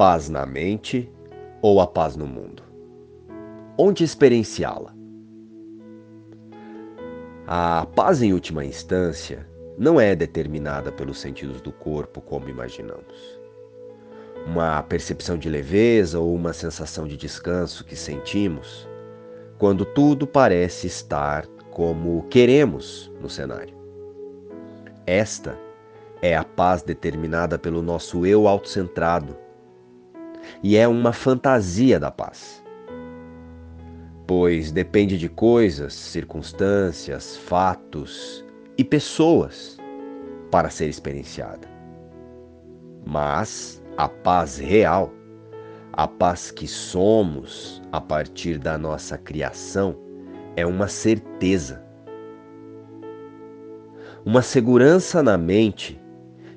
paz na mente ou a paz no mundo? Onde experienciá-la? A paz, em última instância, não é determinada pelos sentidos do corpo como imaginamos. Uma percepção de leveza ou uma sensação de descanso que sentimos quando tudo parece estar como queremos no cenário. Esta é a paz determinada pelo nosso eu autocentrado e é uma fantasia da paz. Pois depende de coisas, circunstâncias, fatos e pessoas para ser experienciada. Mas a paz real, a paz que somos a partir da nossa criação, é uma certeza. Uma segurança na mente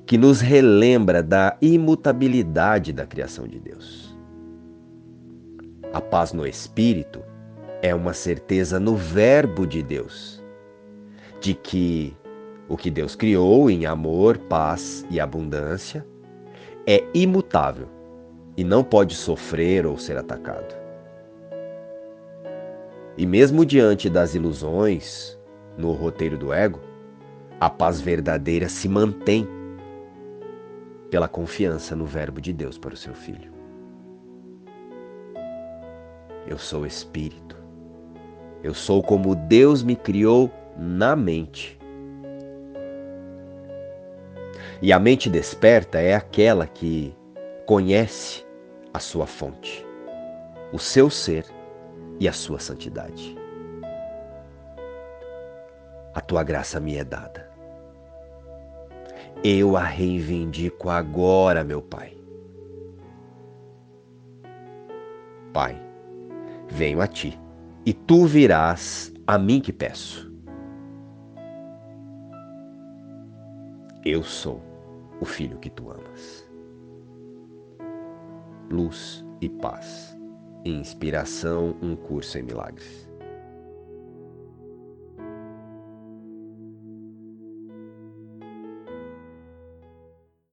que nos relembra da imutabilidade da criação de Deus. A paz no espírito é uma certeza no Verbo de Deus, de que o que Deus criou em amor, paz e abundância é imutável e não pode sofrer ou ser atacado. E mesmo diante das ilusões no roteiro do ego, a paz verdadeira se mantém pela confiança no Verbo de Deus para o seu filho. Eu sou espírito. Eu sou como Deus me criou na mente. E a mente desperta é aquela que conhece a sua fonte, o seu ser e a sua santidade. A tua graça me é dada. Eu a reivindico agora, meu Pai. Pai, venho a ti e tu virás a mim que peço. Eu sou o filho que tu amas. Luz e paz. Inspiração, um curso em milagres.